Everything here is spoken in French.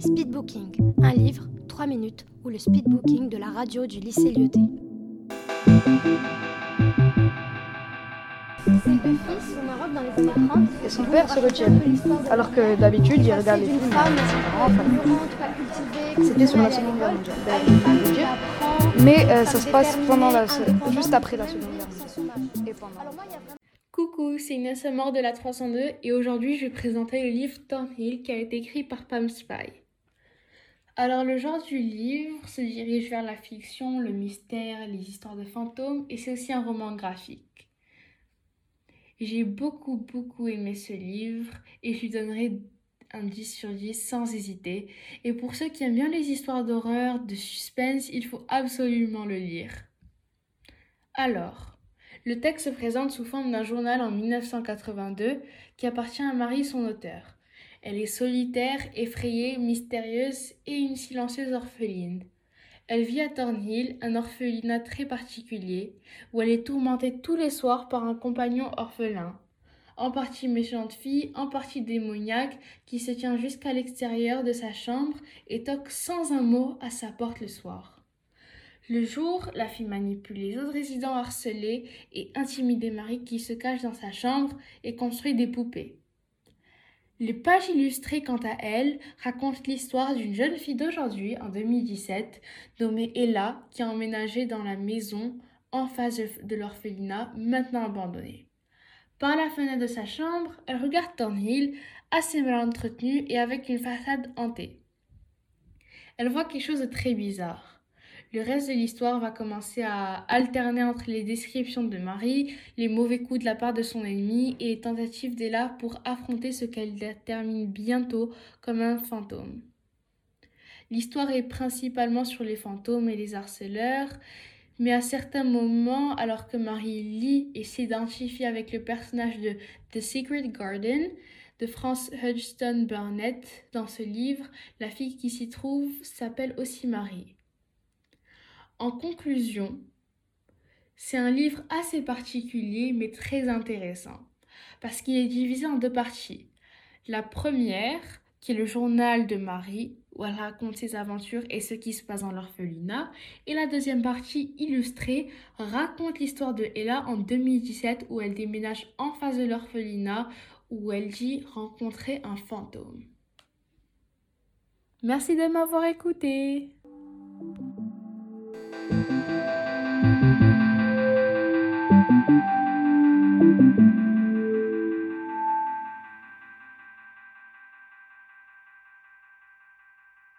Speedbooking, un livre, 3 minutes, ou le speedbooking de la radio du lycée Lyoté. Ses deux fils au Maroc dans les années 30. Et son père se retient. Alors que d'habitude, il regarde les films. C'était sur la Seconde Guerre mondiale. Mais euh, ça se passe pendant la, juste après la Seconde Guerre mondiale. Et pendant. Coucou, c'est Inès Amor de la 302 et aujourd'hui je vais présenter le livre Thornhill qui a été écrit par Pam Spy. Alors le genre du livre se dirige vers la fiction, le mystère, les histoires de fantômes et c'est aussi un roman graphique. J'ai beaucoup beaucoup aimé ce livre et je lui donnerai un 10 sur 10 sans hésiter. Et pour ceux qui aiment bien les histoires d'horreur, de suspense, il faut absolument le lire. Alors, le texte se présente sous forme d'un journal en 1982 qui appartient à Marie, son auteur. Elle est solitaire, effrayée, mystérieuse et une silencieuse orpheline. Elle vit à Thornhill, un orphelinat très particulier, où elle est tourmentée tous les soirs par un compagnon orphelin, en partie méchante fille, en partie démoniaque, qui se tient jusqu'à l'extérieur de sa chambre et toque sans un mot à sa porte le soir. Le jour, la fille manipule les autres résidents harcelés et intimide Marie qui se cache dans sa chambre et construit des poupées. Les pages illustrées, quant à elles, racontent l'histoire d'une jeune fille d'aujourd'hui, en 2017, nommée Ella, qui a emménagé dans la maison en face de l'orphelinat, maintenant abandonnée. Par la fenêtre de sa chambre, elle regarde Thornhill, assez mal entretenue et avec une façade hantée. Elle voit quelque chose de très bizarre. Le reste de l'histoire va commencer à alterner entre les descriptions de Marie, les mauvais coups de la part de son ennemi et les tentatives d'Ella pour affronter ce qu'elle détermine bientôt comme un fantôme. L'histoire est principalement sur les fantômes et les harceleurs, mais à certains moments, alors que Marie lit et s'identifie avec le personnage de The Secret Garden de France Hudson Burnett dans ce livre, la fille qui s'y trouve s'appelle aussi Marie. En conclusion, c'est un livre assez particulier mais très intéressant parce qu'il est divisé en deux parties. La première, qui est le journal de Marie, où elle raconte ses aventures et ce qui se passe dans l'orphelinat, et la deuxième partie, illustrée, raconte l'histoire de Ella en 2017 où elle déménage en face de l'orphelinat où elle dit rencontrer un fantôme. Merci de m'avoir écouté. Thank you.